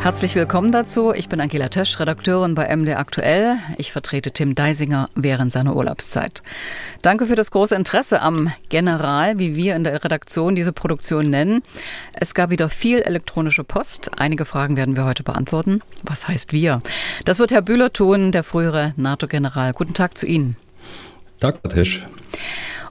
Herzlich willkommen dazu. Ich bin Angela Tesch, Redakteurin bei MD Aktuell. Ich vertrete Tim Deisinger während seiner Urlaubszeit. Danke für das große Interesse am General, wie wir in der Redaktion diese Produktion nennen. Es gab wieder viel elektronische Post. Einige Fragen werden wir heute beantworten. Was heißt wir? Das wird Herr Bühler tun, der frühere NATO-General. Guten Tag zu Ihnen. Tag, Tesch.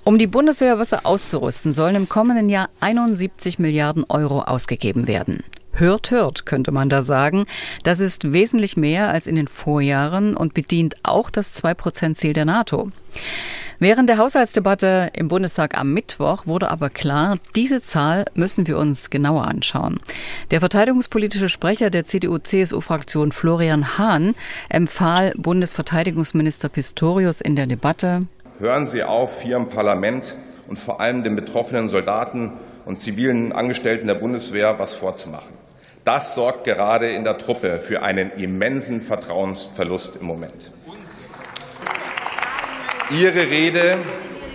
Um die Bundeswehrwasser auszurüsten, sollen im kommenden Jahr 71 Milliarden Euro ausgegeben werden. Hört, hört, könnte man da sagen. Das ist wesentlich mehr als in den Vorjahren und bedient auch das 2-Prozent-Ziel der NATO. Während der Haushaltsdebatte im Bundestag am Mittwoch wurde aber klar, diese Zahl müssen wir uns genauer anschauen. Der verteidigungspolitische Sprecher der CDU-CSU-Fraktion Florian Hahn empfahl Bundesverteidigungsminister Pistorius in der Debatte, Hören Sie auf, hier im Parlament und vor allem den betroffenen Soldaten und zivilen Angestellten der Bundeswehr was vorzumachen. Das sorgt gerade in der Truppe für einen immensen Vertrauensverlust im Moment. Ihre Rede,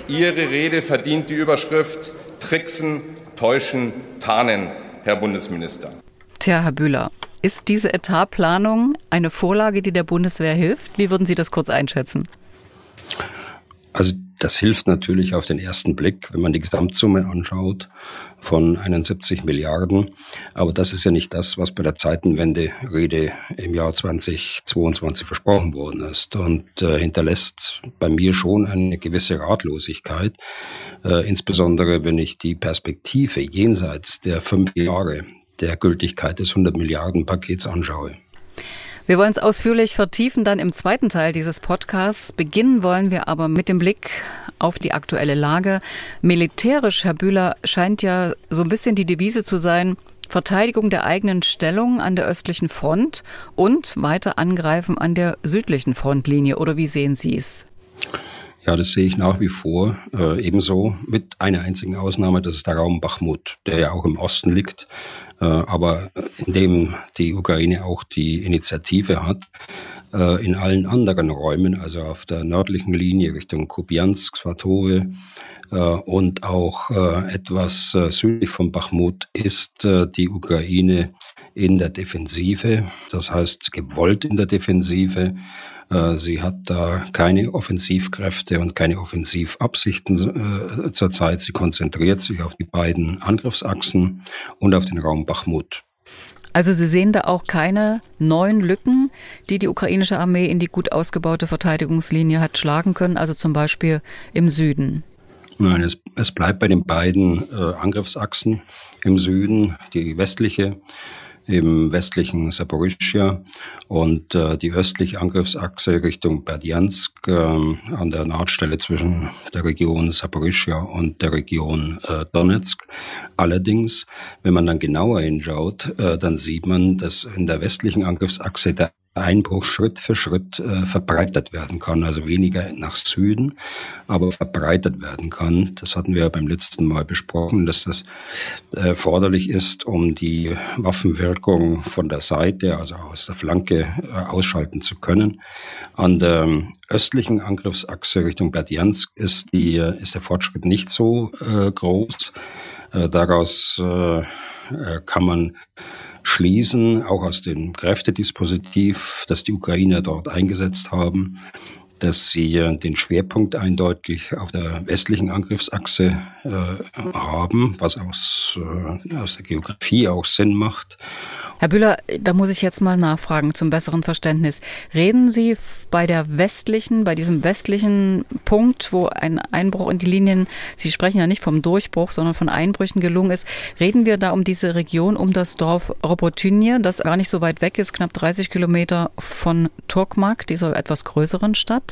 Ihre Rede verdient die Überschrift Tricksen, Täuschen, Tarnen, Herr Bundesminister. Tja, Herr Bühler, ist diese Etatplanung eine Vorlage, die der Bundeswehr hilft? Wie würden Sie das kurz einschätzen? Also das hilft natürlich auf den ersten Blick, wenn man die Gesamtsumme anschaut von 71 Milliarden. Aber das ist ja nicht das, was bei der Zeitenwende-Rede im Jahr 2022 versprochen worden ist und äh, hinterlässt bei mir schon eine gewisse Ratlosigkeit, äh, insbesondere wenn ich die Perspektive jenseits der fünf Jahre der Gültigkeit des 100 Milliarden Pakets anschaue. Wir wollen es ausführlich vertiefen dann im zweiten Teil dieses Podcasts. Beginnen wollen wir aber mit dem Blick auf die aktuelle Lage. Militärisch, Herr Bühler, scheint ja so ein bisschen die Devise zu sein, Verteidigung der eigenen Stellung an der östlichen Front und weiter angreifen an der südlichen Frontlinie. Oder wie sehen Sie es? Ja, das sehe ich nach wie vor äh, ebenso mit einer einzigen Ausnahme, das ist der Raum Bachmut, der ja auch im Osten liegt, äh, aber in dem die Ukraine auch die Initiative hat. Äh, in allen anderen Räumen, also auf der nördlichen Linie Richtung Kupiansk, Svatove äh, und auch äh, etwas äh, südlich von Bachmut ist die Ukraine in der Defensive, das heißt gewollt in der Defensive. Äh, sie hat da keine Offensivkräfte und keine Offensivabsichten äh, zurzeit. Sie konzentriert sich auf die beiden Angriffsachsen und auf den Raum Bachmut. Also Sie sehen da auch keine neuen Lücken, die die ukrainische Armee in die gut ausgebaute Verteidigungslinie hat schlagen können, also zum Beispiel im Süden. Nein, es, es bleibt bei den beiden äh, Angriffsachsen im Süden, die westliche im westlichen Saporischia und äh, die östliche Angriffsachse Richtung Berdjansk äh, an der Nahtstelle zwischen der Region Saporischia und der Region äh, Donetsk. Allerdings, wenn man dann genauer hinschaut, äh, dann sieht man, dass in der westlichen Angriffsachse der Einbruch Schritt für Schritt äh, verbreitert werden kann, also weniger nach Süden, aber verbreitert werden kann. Das hatten wir ja beim letzten Mal besprochen, dass das erforderlich ist, um die Waffenwirkung von der Seite, also aus der Flanke, äh, ausschalten zu können. An der östlichen Angriffsachse Richtung Berdjansk ist, die, ist der Fortschritt nicht so äh, groß. Äh, daraus äh, äh kann man schließen, auch aus dem Kräftedispositiv, das die Ukrainer dort eingesetzt haben, dass sie den Schwerpunkt eindeutig auf der westlichen Angriffsachse äh, haben, was aus, äh, aus der Geografie auch Sinn macht. Herr Bühler, da muss ich jetzt mal nachfragen zum besseren Verständnis. Reden Sie bei der westlichen, bei diesem westlichen Punkt, wo ein Einbruch in die Linien, Sie sprechen ja nicht vom Durchbruch, sondern von Einbrüchen gelungen ist, reden wir da um diese Region, um das Dorf Robotynje, das gar nicht so weit weg ist, knapp 30 Kilometer von Turkmak, dieser etwas größeren Stadt?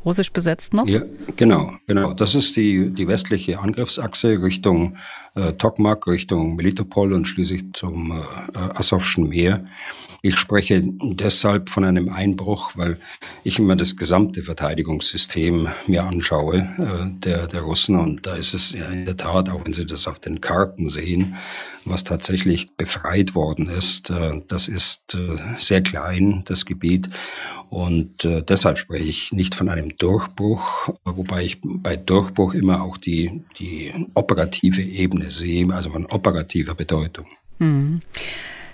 russisch besetzt noch? Ja, genau, genau. Das ist die, die westliche Angriffsachse Richtung äh, Tokmak, Richtung Melitopol und schließlich zum äh, Asowschen Meer. Ich spreche deshalb von einem Einbruch, weil ich immer das gesamte Verteidigungssystem mir anschaue, äh, der, der Russen. Und da ist es ja in der Tat, auch wenn Sie das auf den Karten sehen, was tatsächlich befreit worden ist, äh, das ist äh, sehr klein, das Gebiet. Und äh, deshalb spreche ich nicht von einem Durchbruch, wobei ich bei Durchbruch immer auch die, die operative Ebene sehe, also von operativer Bedeutung. Mhm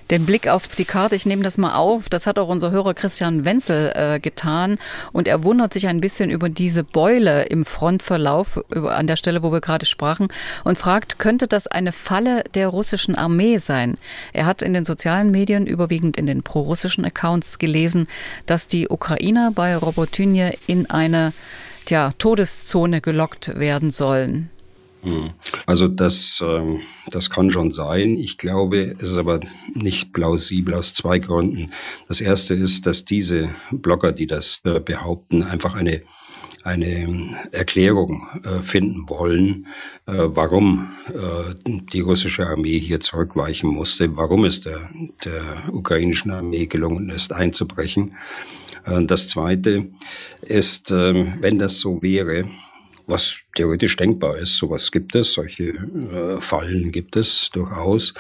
den Blick auf die Karte, ich nehme das mal auf, das hat auch unser Hörer Christian Wenzel äh, getan und er wundert sich ein bisschen über diese Beule im Frontverlauf über, an der Stelle, wo wir gerade sprachen und fragt, könnte das eine Falle der russischen Armee sein? Er hat in den sozialen Medien, überwiegend in den prorussischen Accounts gelesen, dass die Ukrainer bei Robotynje in eine tja, Todeszone gelockt werden sollen. Hm. Also das, ähm, das kann schon sein. Ich glaube, es ist aber nicht plausibel aus zwei Gründen. Das erste ist, dass diese Blogger, die das äh, behaupten, einfach eine eine Erklärung äh, finden wollen, äh, warum die russische Armee hier zurückweichen musste, warum es der, der ukrainischen Armee gelungen ist, einzubrechen. Das Zweite ist, ähm, wenn das so wäre, was theoretisch denkbar ist. Sowas gibt es, solche äh, Fallen gibt es durchaus.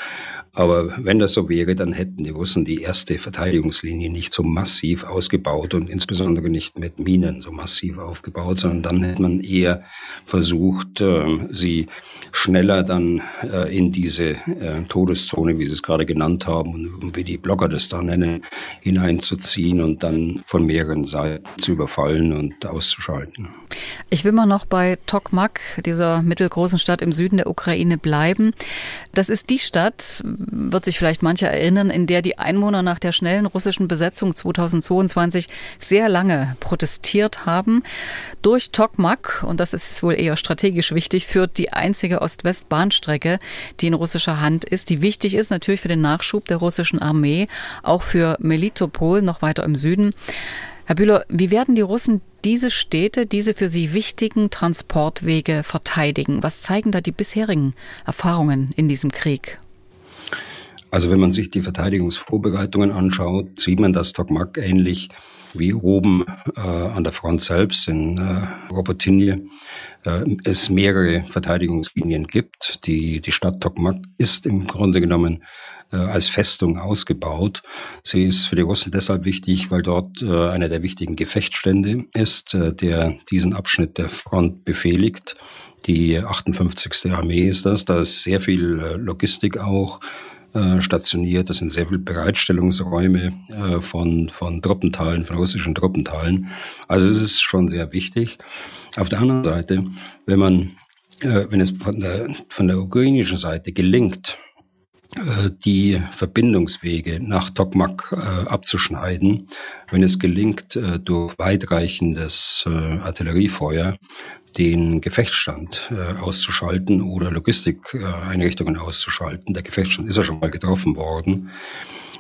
Aber wenn das so wäre, dann hätten die Russen die erste Verteidigungslinie nicht so massiv ausgebaut und insbesondere nicht mit Minen so massiv aufgebaut, sondern dann hätte man eher versucht, ähm, sie schneller dann äh, in diese äh, Todeszone, wie Sie es gerade genannt haben und wie die Blogger das da nennen, hineinzuziehen und dann von mehreren Seiten zu überfallen und auszuschalten. Ich will mal noch bei Tokmak, dieser mittelgroßen Stadt im Süden der Ukraine, bleiben. Das ist die Stadt, wird sich vielleicht mancher erinnern, in der die Einwohner nach der schnellen russischen Besetzung 2022 sehr lange protestiert haben. Durch Tokmak, und das ist wohl eher strategisch wichtig, führt die einzige Ost-West-Bahnstrecke, die in russischer Hand ist, die wichtig ist natürlich für den Nachschub der russischen Armee, auch für Melitopol noch weiter im Süden. Herr Bühler, wie werden die Russen diese Städte, diese für sie wichtigen Transportwege verteidigen? Was zeigen da die bisherigen Erfahrungen in diesem Krieg? Also wenn man sich die Verteidigungsvorbereitungen anschaut, sieht man, dass Tokmak ähnlich wie oben äh, an der Front selbst in äh, Robotinje äh, es mehrere Verteidigungslinien gibt. Die, die Stadt Tokmak ist im Grunde genommen äh, als Festung ausgebaut. Sie ist für die Russen deshalb wichtig, weil dort äh, einer der wichtigen Gefechtsstände ist, äh, der diesen Abschnitt der Front befehligt. Die 58. Armee ist das. Da ist sehr viel äh, Logistik auch äh, stationiert. Das sind sehr viele Bereitstellungsräume äh, von, von Truppenteilen, von russischen Truppenteilen. Also es ist schon sehr wichtig. Auf der anderen Seite, wenn man, äh, wenn es von der, von der ukrainischen Seite gelingt, die Verbindungswege nach Tokmak äh, abzuschneiden, wenn es gelingt, äh, durch weitreichendes äh, Artilleriefeuer den Gefechtsstand äh, auszuschalten oder Logistikeinrichtungen auszuschalten. Der Gefechtsstand ist ja schon mal getroffen worden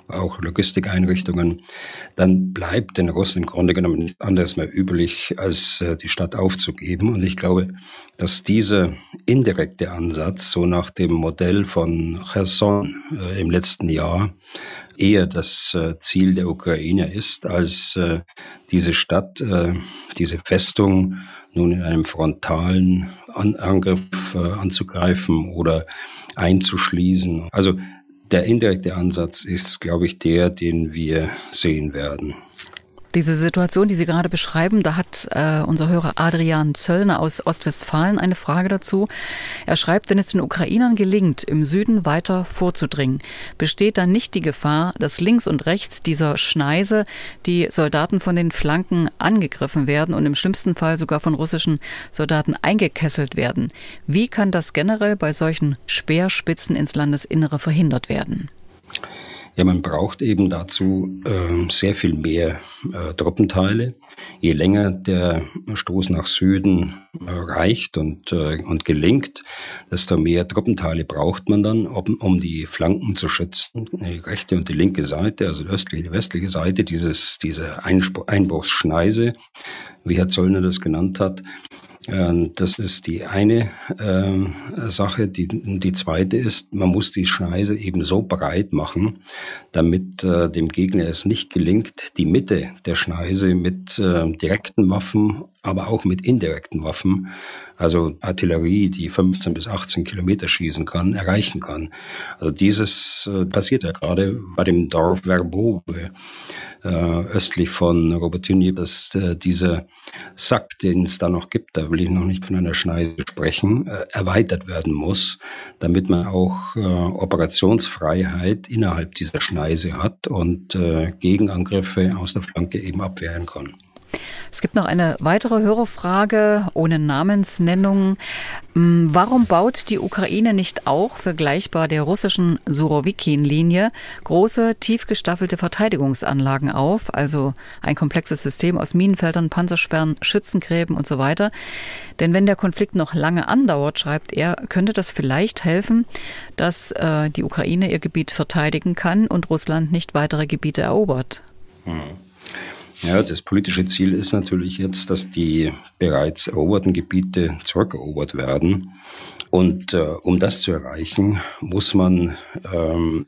auch Logistikeinrichtungen, dann bleibt den Russen im Grunde genommen nichts anderes mehr üblich, als äh, die Stadt aufzugeben. Und ich glaube, dass dieser indirekte Ansatz, so nach dem Modell von Cherson äh, im letzten Jahr, eher das äh, Ziel der Ukraine ist, als diese Stadt, diese Festung nun in einem frontalen Angriff anzugreifen oder einzuschließen. Also der indirekte Ansatz ist, glaube ich, der, den wir sehen werden. Diese Situation, die Sie gerade beschreiben, da hat äh, unser Hörer Adrian Zöllner aus Ostwestfalen eine Frage dazu. Er schreibt, wenn es den Ukrainern gelingt, im Süden weiter vorzudringen, besteht dann nicht die Gefahr, dass links und rechts dieser Schneise die Soldaten von den Flanken angegriffen werden und im schlimmsten Fall sogar von russischen Soldaten eingekesselt werden. Wie kann das generell bei solchen Speerspitzen ins Landesinnere verhindert werden? Ja, man braucht eben dazu äh, sehr viel mehr äh, Truppenteile. Je länger der Stoß nach Süden äh, reicht und, äh, und gelingt, desto mehr Truppenteile braucht man dann, um, um die Flanken zu schützen. Die rechte und die linke Seite, also die östliche, die westliche Seite dieses, diese Einbruchsschneise wie Herr Zollner das genannt hat. Ähm, das ist die eine äh, Sache. Die, die zweite ist, man muss die Schneise eben so breit machen, damit äh, dem Gegner es nicht gelingt, die Mitte der Schneise mit äh, direkten Waffen, aber auch mit indirekten Waffen, also Artillerie, die 15 bis 18 Kilometer schießen kann, erreichen kann. Also dieses äh, passiert ja gerade bei dem Dorf Verbove äh, östlich von Robertigny, dass äh, dieser Sack, den es da noch gibt, da will ich noch nicht von einer Schneise sprechen, äh, erweitert werden muss, damit man auch äh, Operationsfreiheit innerhalb dieser Schneise hat und äh, Gegenangriffe aus der Flanke eben abwehren kann. Es gibt noch eine weitere Hörerfrage ohne Namensnennung. Hm, warum baut die Ukraine nicht auch, vergleichbar der russischen Surovikin-Linie, große, tief gestaffelte Verteidigungsanlagen auf, also ein komplexes System aus Minenfeldern, Panzersperren, Schützengräben und so weiter? Denn wenn der Konflikt noch lange andauert, schreibt er, könnte das vielleicht helfen, dass äh, die Ukraine ihr Gebiet verteidigen kann und Russland nicht weitere Gebiete erobert. Hm. Ja, das politische Ziel ist natürlich jetzt, dass die bereits eroberten Gebiete zurückerobert werden. Und äh, um das zu erreichen, muss man ähm,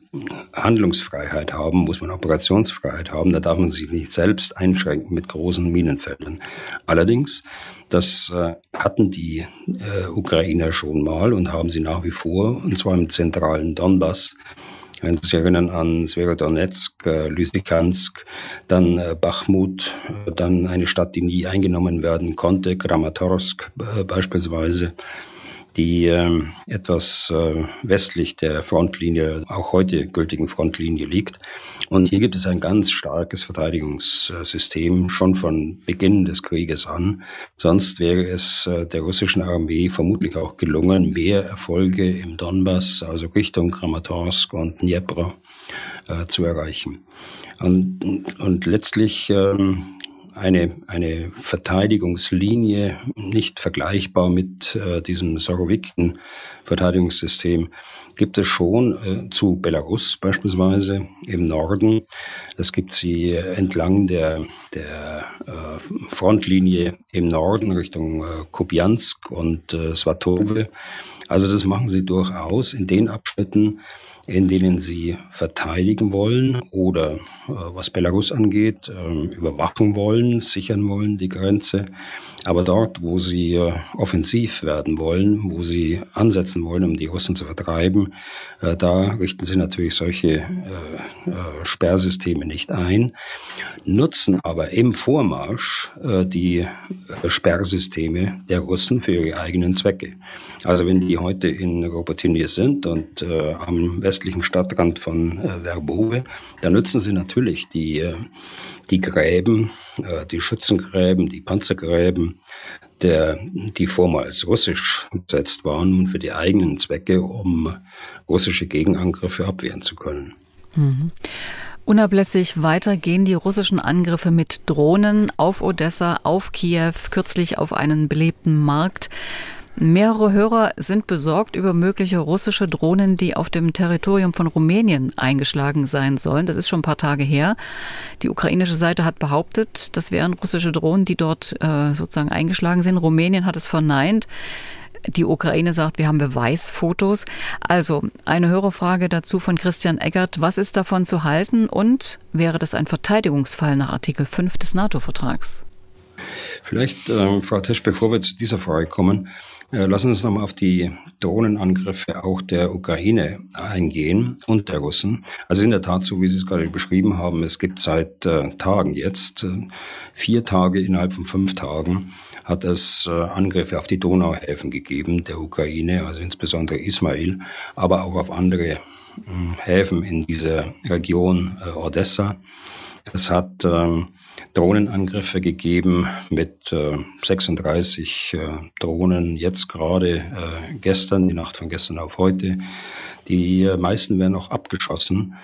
Handlungsfreiheit haben, muss man Operationsfreiheit haben. Da darf man sich nicht selbst einschränken mit großen Minenfeldern. Allerdings, das äh, hatten die äh, Ukrainer schon mal und haben sie nach wie vor, und zwar im zentralen Donbass wenn Sie sich erinnern an Sverodonetsk, äh, Lysychansk, dann äh, Bachmut, äh, dann eine Stadt, die nie eingenommen werden konnte, Kramatorsk beispielsweise die äh, etwas westlich der Frontlinie, auch heute gültigen Frontlinie liegt. Und hier gibt es ein ganz starkes Verteidigungssystem schon von Beginn des Krieges an. Sonst wäre es äh, der russischen Armee vermutlich auch gelungen, mehr Erfolge im Donbass, also Richtung Kramatorsk und Dnepr, äh, zu erreichen. Und, und letztlich ähm, eine, eine Verteidigungslinie nicht vergleichbar mit äh, diesem Sorowiken Verteidigungssystem gibt es schon äh, zu Belarus beispielsweise im Norden. Es gibt sie entlang der, der äh, Frontlinie im Norden Richtung äh, Kupiansk und äh, Svatove. Also das machen sie durchaus in den Abschnitten, in denen sie verteidigen wollen oder, äh, was Belarus angeht, äh, überwachen wollen, sichern wollen die Grenze. Aber dort, wo sie äh, offensiv werden wollen, wo sie ansetzen wollen, um die Russen zu vertreiben, äh, da richten sie natürlich solche Sperrsysteme nicht ein, nutzen aber im Vormarsch die Sperrsysteme der Russen für ihre eigenen Zwecke. Also wenn die heute in Robotinie sind und am westlichen Stadtrand von Verbove, dann nutzen sie natürlich die die Gräben, äh, die Schützengräben, die Panzergräben, der, die vormals russisch gesetzt waren und für die eigenen Zwecke, um russische Gegenangriffe abwehren zu können. Mhm. Unablässig weiter gehen die russischen Angriffe mit Drohnen auf Odessa, auf Kiew, kürzlich auf einen belebten Markt. Mehrere Hörer sind besorgt über mögliche russische Drohnen, die auf dem Territorium von Rumänien eingeschlagen sein sollen. Das ist schon ein paar Tage her. Die ukrainische Seite hat behauptet, das wären russische Drohnen, die dort äh, sozusagen eingeschlagen sind. Rumänien hat es verneint. Die Ukraine sagt, wir haben Beweisfotos. Also eine Hörerfrage dazu von Christian Eggert. Was ist davon zu halten und wäre das ein Verteidigungsfall nach Artikel 5 des NATO-Vertrags? Vielleicht, äh, Frau Tisch, bevor wir zu dieser Frage kommen, lassen Sie uns nochmal auf die Drohnenangriffe auch der Ukraine eingehen und der Russen. Also in der Tat, so wie Sie es gerade beschrieben haben, es gibt seit äh, Tagen jetzt, äh, vier Tage innerhalb von fünf Tagen, hat es äh, Angriffe auf die Donauhäfen gegeben der Ukraine, also insbesondere Ismail, aber auch auf andere hm, Häfen in dieser Region äh, Odessa. Es hat ähm, Drohnenangriffe gegeben mit äh, 36 äh, Drohnen, jetzt gerade äh, gestern, die Nacht von gestern auf heute. Die äh, meisten werden auch abgeschossen,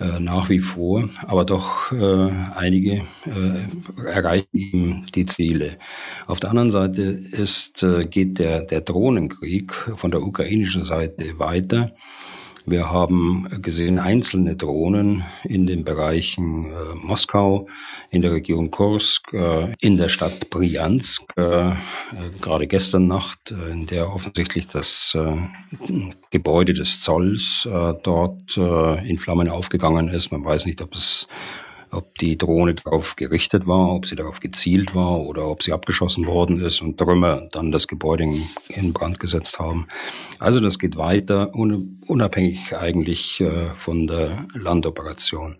äh, nach wie vor, aber doch äh, einige erreichen eben die Ziele. Auf der anderen Seite ist, geht der, der Drohnenkrieg von der ukrainischen Seite weiter. Wir haben gesehen einzelne Drohnen in den Bereichen äh, Moskau, in der Region Kursk, äh, in der Stadt Briansk, äh, äh gerade gestern Nacht, äh, in der offensichtlich das äh, Gebäude des Zolls dort in Flammen aufgegangen ist. Man weiß nicht, ob es ob die Drohne darauf gerichtet war, ob sie darauf gezielt war oder ob sie abgeschossen worden ist und Trümmer dann das Gebäude in Brand gesetzt haben. Also das geht weiter, unabhängig eigentlich äh, von der Landoperation.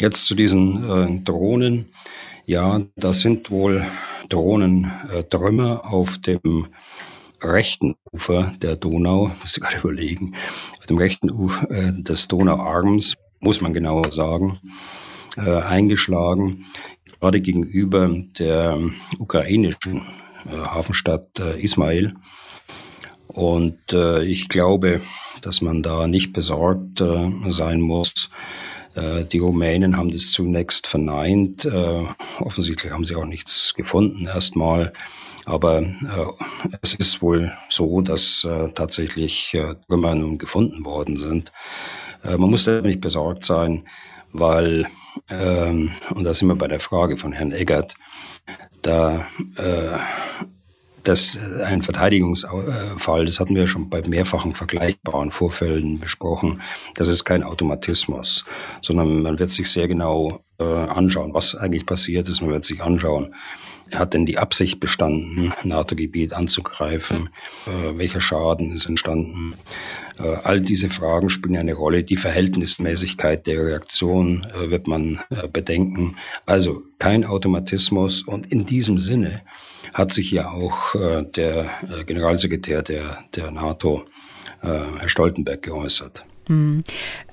Jetzt zu diesen äh, Drohnen. Ja, das sind wohl Drohnentrümmer äh, auf dem rechten Ufer der Donau, musste gerade überlegen, auf dem rechten Ufer des Donauarms, muss man genauer sagen äh, eingeschlagen, gerade gegenüber der ukrainischen äh, Hafenstadt äh, Ismail. Und äh, ich glaube, dass man da nicht besorgt äh, sein muss. Äh, die Rumänen haben das zunächst verneint. Äh, offensichtlich haben sie auch nichts gefunden erstmal. Aber äh, es ist wohl so, dass äh, tatsächlich äh, Trümmer nun gefunden worden sind. Äh, man muss da nicht besorgt sein, weil ähm, und da sind wir bei der Frage von Herrn Eggert, da äh, das ein Verteidigungsfall, das hatten wir schon bei mehrfachen vergleichbaren Vorfällen besprochen, das ist kein Automatismus, sondern man wird sich sehr genau äh, anschauen, was eigentlich passiert ist. Man wird sich anschauen, hat denn die Absicht bestanden, NATO-Gebiet anzugreifen? Äh, welcher Schaden ist entstanden? Äh, all diese Fragen spielen eine Rolle. Die Verhältnismäßigkeit der Reaktion äh, wird man äh, bedenken. Also kein Automatismus. Und in diesem Sinne hat sich ja auch äh, der äh, Generalsekretär der, der NATO, Herr Stoltenberg, geäußert. Hm.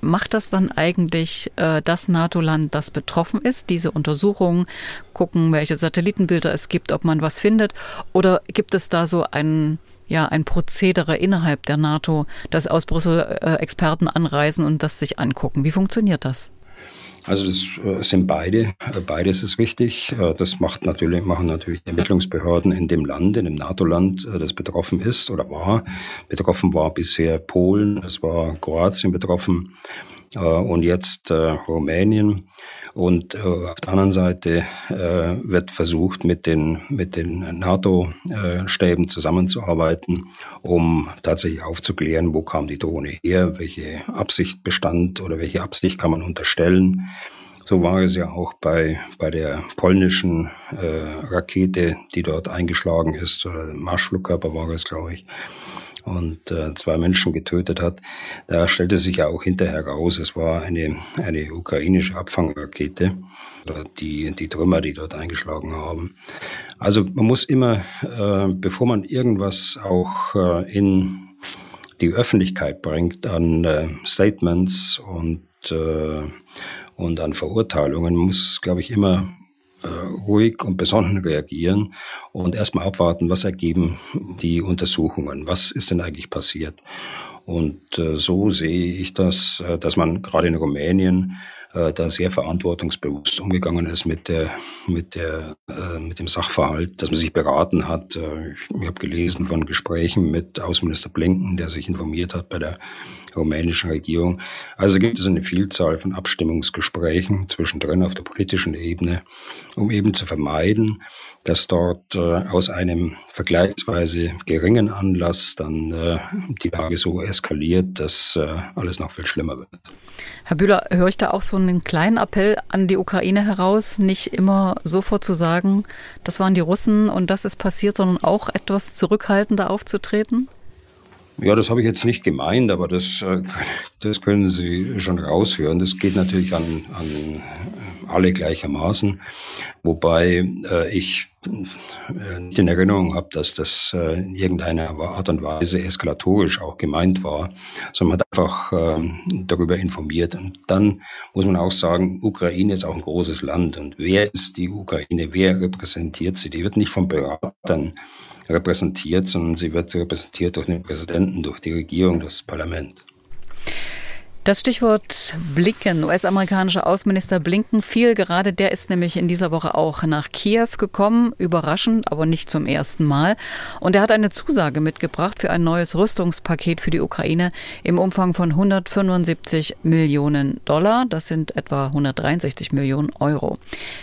Macht das dann eigentlich äh, das NATO-Land, das betroffen ist, diese Untersuchung, gucken, welche Satellitenbilder es gibt, ob man was findet? Oder gibt es da so ein, ja, ein Prozedere innerhalb der NATO, dass aus Brüssel äh, Experten anreisen und das sich angucken? Wie funktioniert das? Also das äh, sind beide, äh, beides ist wichtig. Äh, das macht natürlich, machen natürlich Ermittlungsbehörden in dem Land, in dem NATO-Land, das betroffen ist oder war. Betroffen war bisher Polen, es war Kroatien betroffen und jetzt Rumänien. Und äh, auf der anderen Seite äh, wird versucht, mit den, mit den NATO-Stäben zusammenzuarbeiten, um tatsächlich aufzuklären, wo kam die Drohne her, welche Absicht bestand oder welche Absicht kann man unterstellen. So war es ja auch bei, bei der polnischen äh, Rakete, die dort eingeschlagen ist, oder Marschflugkörper war es, glaube ich und äh, zwei Menschen getötet hat. Da stellte sich ja auch hinterher raus, es war eine, eine ukrainische Abfangrakete, die, die Trümmer, die dort eingeschlagen haben. Also man muss immer, äh, bevor man irgendwas auch äh, in die Öffentlichkeit bringt an äh, Statements und, äh, und an Verurteilungen, muss, glaube ich, immer ruhig und besonnen reagieren und erstmal abwarten, was ergeben die Untersuchungen, was ist denn eigentlich passiert. Und äh, so sehe ich das, äh, dass man gerade in Rumänien äh, da sehr verantwortungsbewusst umgegangen ist mit der, mit der, äh, mit dem Sachverhalt, dass man sich beraten hat. Äh, ich, ich habe gelesen von Gesprächen mit Außenminister Blinken, der sich informiert hat bei der rumänischen Regierung. Also gibt es eine Vielzahl von Abstimmungsgesprächen zwischendrin auf der politischen Ebene, um eben zu vermeiden, dass dort äh, aus einem vergleichsweise geringen Anlass dann äh, die Lage so eskaliert, dass äh, alles noch viel schlimmer wird. Herr Bühler, höre ich da auch so einen kleinen Appell an die Ukraine heraus, nicht immer sofort zu sagen, das waren die Russen und das ist passiert, sondern auch etwas zurückhaltender aufzutreten? Ja, das habe ich jetzt nicht gemeint, aber das, äh, das können Sie schon raushören. Das geht natürlich an, an alle gleichermaßen, wobei äh, ich äh, nicht in Erinnerung habe, dass das äh, in irgendeiner Art und Weise eskalatorisch auch gemeint war, sondern man hat einfach äh, darüber informiert. Und dann muss man auch sagen, Ukraine ist auch ein großes Land. Und wer ist die Ukraine? Wer repräsentiert sie? Die wird nicht von Beratern repräsentiert, sondern sie wird repräsentiert durch den Präsidenten, durch die Regierung, durch das Parlament. Das Stichwort Blinken, US-amerikanischer Außenminister Blinken fiel gerade, der ist nämlich in dieser Woche auch nach Kiew gekommen, überraschend, aber nicht zum ersten Mal. Und er hat eine Zusage mitgebracht für ein neues Rüstungspaket für die Ukraine im Umfang von 175 Millionen Dollar. Das sind etwa 163 Millionen Euro.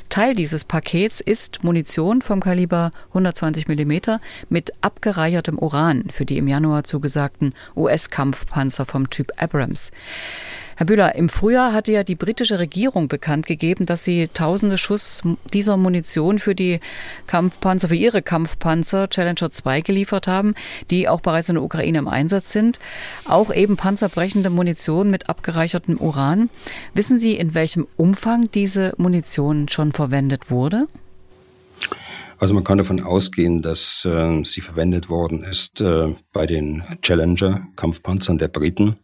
Teil dieses Pakets ist Munition vom Kaliber 120 Millimeter mit abgereichertem Uran für die im Januar zugesagten US-Kampfpanzer vom Typ Abrams. Herr Bühler, im Frühjahr hatte ja die britische Regierung bekannt gegeben, dass sie tausende Schuss dieser Munition für die Kampfpanzer, für ihre Kampfpanzer Challenger 2 geliefert haben, die auch bereits in der Ukraine im Einsatz sind. Auch eben panzerbrechende Munition mit abgereichertem Uran. Wissen Sie, in welchem Umfang diese Munition schon verwendet wurde? Also man kann davon ausgehen, dass äh, sie verwendet worden ist äh, bei den Challenger-Kampfpanzern der Briten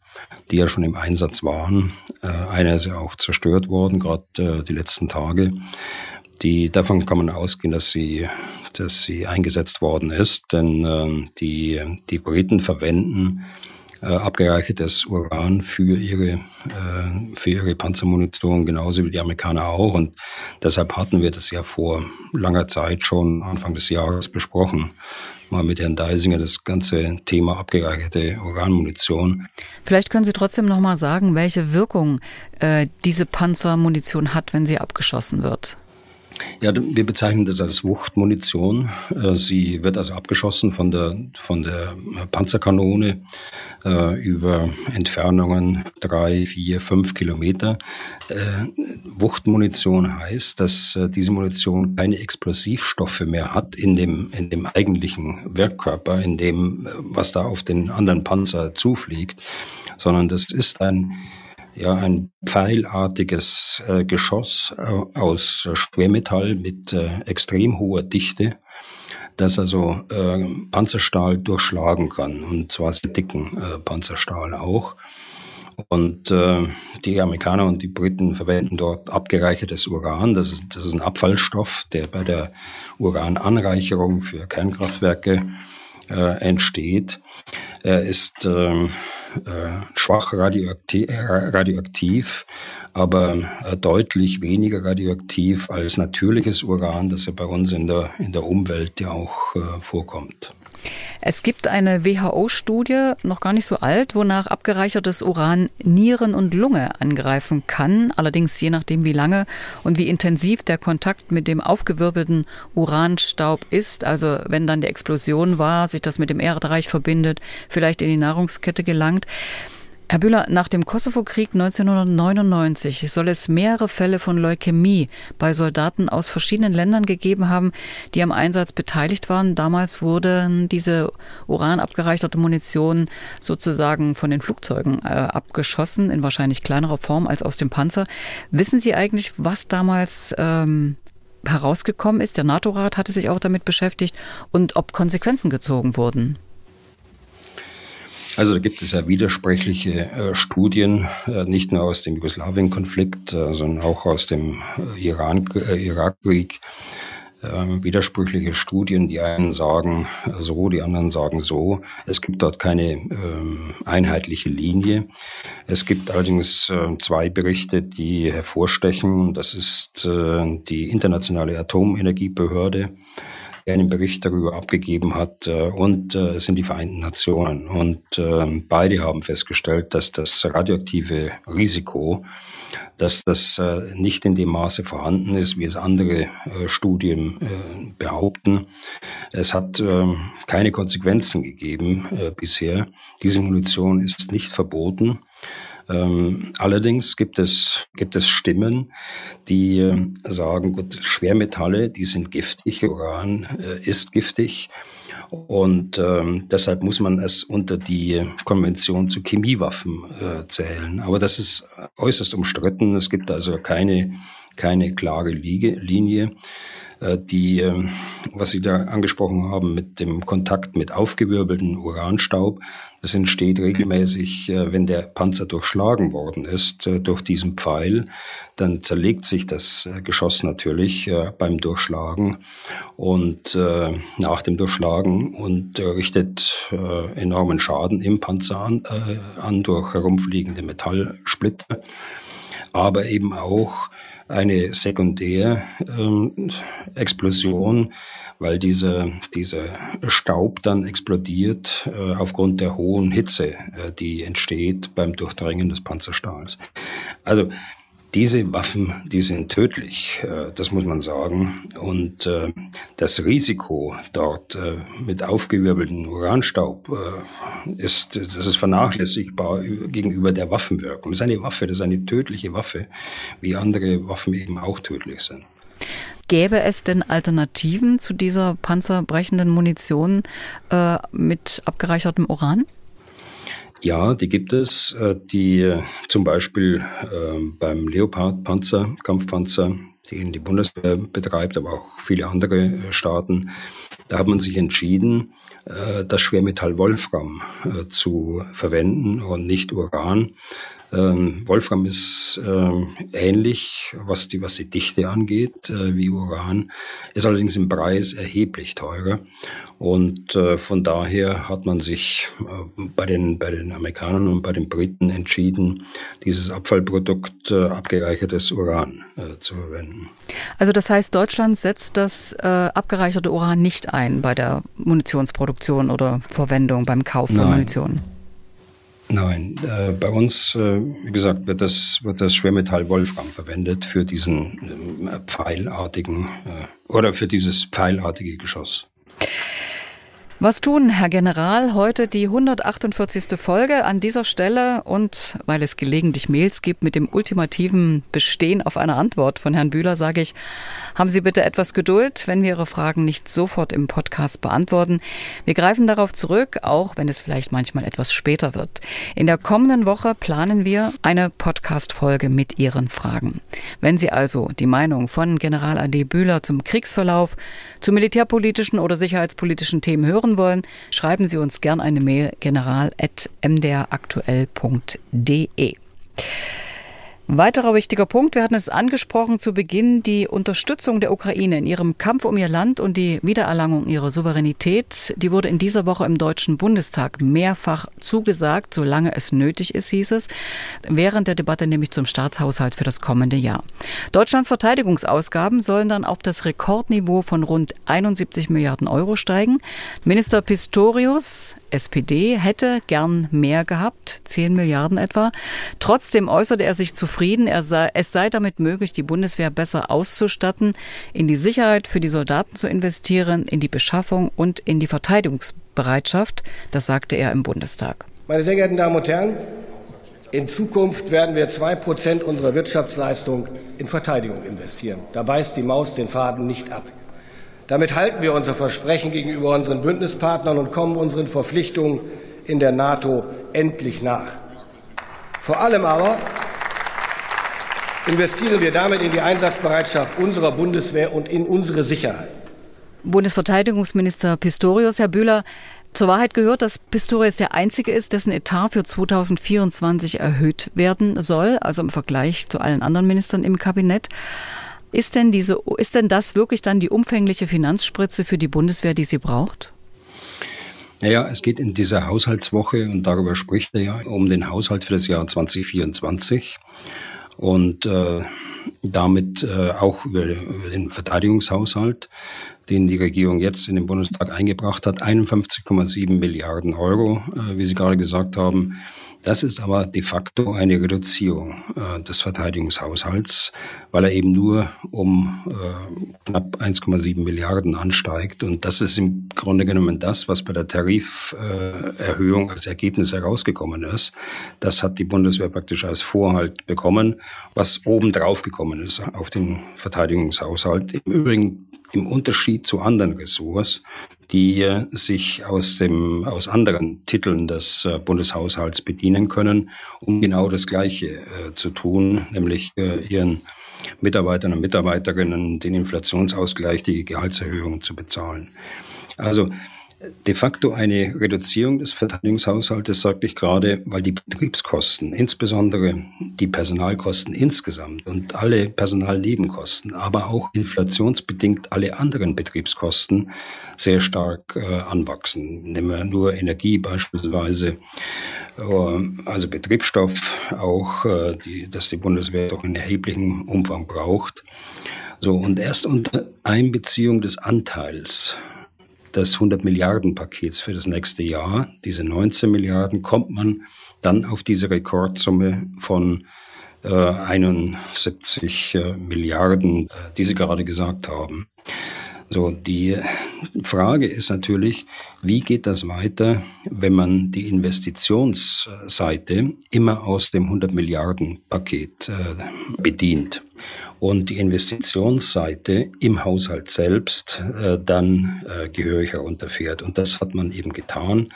die ja schon im Einsatz waren. Äh, einer ist ja auch zerstört worden, gerade äh, die letzten Tage. Die, davon kann man ausgehen, dass sie, dass sie eingesetzt worden ist, denn äh, die, die Briten verwenden äh, abgereichertes Uran für ihre, äh, für ihre Panzermunition, genauso wie die Amerikaner auch. Und deshalb hatten wir das ja vor langer Zeit schon Anfang des Jahres besprochen, mal mit Herrn Deisinger das ganze Thema abgereicherte Uranmunition. Vielleicht können Sie trotzdem noch mal sagen, welche Wirkung äh, diese Panzermunition hat, wenn sie abgeschossen wird. Ja, wir bezeichnen das als Wuchtmunition. Äh, sie wird also abgeschossen von der, von der Panzerkanone äh, über Entfernungen drei, vier, fünf Kilometer. Äh, Wuchtmunition heißt, dass äh, diese Munition keine Explosivstoffe mehr hat in dem, in dem eigentlichen Werkkörper, in dem, äh, was da auf den anderen Panzer zufliegt, sondern das ist ein ja ein pfeilartiges äh, Geschoss äh, aus Schwermetall mit äh, extrem hoher Dichte, das also äh, Panzerstahl durchschlagen kann und zwar sehr dicken äh, Panzerstahl auch. Und äh, die Amerikaner und die Briten verwenden dort abgereichertes Uran. Das ist, das ist ein Abfallstoff, der bei der Urananreicherung für Kernkraftwerke entsteht. Er ist äh, schwach radioaktiv, äh, radioaktiv aber äh, deutlich weniger radioaktiv als natürliches Uran, das ja bei uns in der, in der Umwelt ja auch äh, vorkommt. Es gibt eine WHO-Studie, noch gar nicht so alt, wonach abgereichertes Uran Nieren und Lunge angreifen kann. Allerdings je nachdem, wie lange und wie intensiv der Kontakt mit dem aufgewirbelten Uranstaub ist. Also wenn dann die Explosion war, sich das mit dem Erdreich verbindet, vielleicht in die Nahrungskette gelangt. Herr Bühler, nach dem Kosovo-Krieg 1999 soll es mehrere Fälle von Leukämie bei Soldaten aus verschiedenen Ländern gegeben haben, die am Einsatz beteiligt waren. Damals wurde diese uranabgereicherte Munition sozusagen von den Flugzeugen äh, abgeschossen, in wahrscheinlich kleinerer Form als aus dem Panzer. Wissen Sie eigentlich, was damals ähm, herausgekommen ist? Der NATO-Rat hatte sich auch damit beschäftigt und ob Konsequenzen gezogen wurden. Also da gibt es ja widersprüchliche äh, Studien, äh, nicht nur aus dem Jugoslawien-Konflikt, äh, sondern auch aus dem äh, Iran, äh, Irakkrieg. Ähm, widersprüchliche Studien, die einen sagen so, die anderen sagen so. Es gibt dort keine ähm, einheitliche Linie. Es gibt allerdings äh, zwei Berichte, die hervorstechen. Das ist die Internationale Atomenergiebehörde einen Bericht darüber abgegeben hat äh, und äh, es sind die Vereinten Nationen. Und äh, beide haben festgestellt, dass das radioaktive Risiko, dass das äh, nicht in dem Maße vorhanden ist, wie es andere Studien behaupten. Es hat äh, keine Konsequenzen gegeben bisher. Diese Munition ist nicht verboten. Ähm, allerdings gibt es, gibt es Stimmen, die äh, sagen, gut, Schwermetalle, die sind giftig, Uran äh, ist giftig. Und ähm, deshalb muss man es unter die Konvention zu Chemiewaffen äh, zählen. Aber das ist äußerst umstritten. Es gibt also keine, keine klare Linie. Äh, die, ähm, was Sie da angesprochen haben mit dem Kontakt mit aufgewirbelten Uranstaub, das entsteht regelmäßig, äh, wenn der Panzer durchschlagen worden ist äh, durch diesen Pfeil. Dann zerlegt sich das Geschoss natürlich beim Durchschlagen und nach dem Durchschlagen und richtet enormen Schaden im Panzer an, an durch herumfliegende Metallsplitter, aber eben auch eine Sekundärexplosion, ähm, weil dieser, dieser Staub dann explodiert äh, aufgrund der hohen Hitze, äh, die entsteht beim Durchdringen des Panzerstahls. Also diese Waffen, die sind tödlich, äh, das muss man sagen. Und äh, das Risiko dort äh, mit aufgewirbelten Uranstaub ist, das ist vernachlässigbar gegenüber der Waffenwirkung. Das ist eine Waffe, das ist eine tödliche Waffe, wie andere Waffen eben auch tödlich sind. Gäbe es denn Alternativen zu dieser panzerbrechenden Munition mit abgereichertem Uran? Ja, die gibt es, äh, die äh, zum Beispiel äh, beim Leopard-Panzer, Kampfpanzer, den die Bundeswehr betreibt, aber auch viele andere Staaten. Da hat man sich entschieden, das Schwermetall Wolfram zu verwenden und nicht Uran. Ähm, Wolfram ist ähnlich, was die, was die Dichte angeht, wie Uran, ist allerdings im Preis erheblich teurer. Und äh, von daher hat man sich äh, bei, den, bei den Amerikanern und bei den Briten entschieden, dieses Abfallprodukt äh, abgereichertes Uran äh, zu verwenden. Also das heißt, Deutschland setzt das äh, abgereicherte Uran nicht ein bei der Munitionsproduktion oder Verwendung, beim Kauf von Nein. Munition? Nein, äh, bei uns, äh, wie gesagt, wird das, wird das Schwermetall Wolfram verwendet für diesen äh, pfeilartigen oder für dieses pfeilartige Geschoss. Was tun, Herr General? Heute die 148. Folge an dieser Stelle und weil es gelegentlich Mails gibt mit dem ultimativen Bestehen auf eine Antwort von Herrn Bühler, sage ich, haben Sie bitte etwas Geduld, wenn wir Ihre Fragen nicht sofort im Podcast beantworten. Wir greifen darauf zurück, auch wenn es vielleicht manchmal etwas später wird. In der kommenden Woche planen wir eine Podcast-Folge mit Ihren Fragen. Wenn Sie also die Meinung von General AD Bühler zum Kriegsverlauf, zu militärpolitischen oder sicherheitspolitischen Themen hören hören wollen, schreiben Sie uns gern eine Mail general.mdraktuell.de. Weiterer wichtiger Punkt, wir hatten es angesprochen zu Beginn, die Unterstützung der Ukraine in ihrem Kampf um ihr Land und die Wiedererlangung ihrer Souveränität, die wurde in dieser Woche im Deutschen Bundestag mehrfach zugesagt, solange es nötig ist, hieß es, während der Debatte nämlich zum Staatshaushalt für das kommende Jahr. Deutschlands Verteidigungsausgaben sollen dann auf das Rekordniveau von rund 71 Milliarden Euro steigen. Minister Pistorius, SPD, hätte gern mehr gehabt, 10 Milliarden etwa. Trotzdem äußerte er sich zu zufrieden. Sei, es sei damit möglich, die Bundeswehr besser auszustatten, in die Sicherheit für die Soldaten zu investieren, in die Beschaffung und in die Verteidigungsbereitschaft. Das sagte er im Bundestag. Meine sehr geehrten Damen und Herren, in Zukunft werden wir zwei Prozent unserer Wirtschaftsleistung in Verteidigung investieren. Da beißt die Maus den Faden nicht ab. Damit halten wir unser Versprechen gegenüber unseren Bündnispartnern und kommen unseren Verpflichtungen in der NATO endlich nach. Vor allem aber investieren wir damit in die Einsatzbereitschaft unserer Bundeswehr und in unsere Sicherheit. Bundesverteidigungsminister Pistorius, Herr Bühler, zur Wahrheit gehört, dass Pistorius der Einzige ist, dessen Etat für 2024 erhöht werden soll, also im Vergleich zu allen anderen Ministern im Kabinett. Ist denn, diese, ist denn das wirklich dann die umfängliche Finanzspritze für die Bundeswehr, die sie braucht? Naja, es geht in dieser Haushaltswoche, und darüber spricht er ja, um den Haushalt für das Jahr 2024 und äh, damit äh, auch über, über den Verteidigungshaushalt, den die Regierung jetzt in den Bundestag eingebracht hat, 51,7 Milliarden Euro, äh, wie Sie gerade gesagt haben. Das ist aber de facto eine Reduzierung äh, des Verteidigungshaushalts, weil er eben nur um äh, knapp 1,7 Milliarden ansteigt. Und das ist im Grunde genommen das, was bei der Tariferhöhung als Ergebnis herausgekommen ist. Das hat die Bundeswehr praktisch als Vorhalt bekommen, was oben drauf gekommen ist auf den Verteidigungshaushalt. Im Übrigen im Unterschied zu anderen Ressorts, die sich aus dem, aus anderen Titeln des äh, Bundeshaushalts bedienen können, um genau das Gleiche äh, zu tun, nämlich äh, ihren Mitarbeitern und Mitarbeiterinnen den Inflationsausgleich, die Gehaltserhöhung zu bezahlen. Also de facto eine Reduzierung des Verteidigungshaushaltes, sagte ich gerade, weil die Betriebskosten, insbesondere die Personalkosten insgesamt und alle Personalnebenkosten, aber auch inflationsbedingt alle anderen Betriebskosten sehr stark äh, anwachsen. Nehmen wir nur Energie beispielsweise, äh, also Betriebsstoff auch, äh, die, dass die Bundeswehr doch in erheblichem Umfang braucht. So, und erst unter Einbeziehung des Anteils des 100 Milliarden Pakets für das nächste Jahr, diese 19 Milliarden, kommt man dann auf diese Rekordsumme von äh, 71 äh, Milliarden, äh, die Sie gerade gesagt haben. So, die Frage ist natürlich, wie geht das weiter, wenn man die Investitionsseite immer aus dem 100 Milliarden Paket äh, bedient? Und die Investitionsseite im Haushalt selbst äh, dann äh, gehörig herunterfährt. Und das hat man eben getan.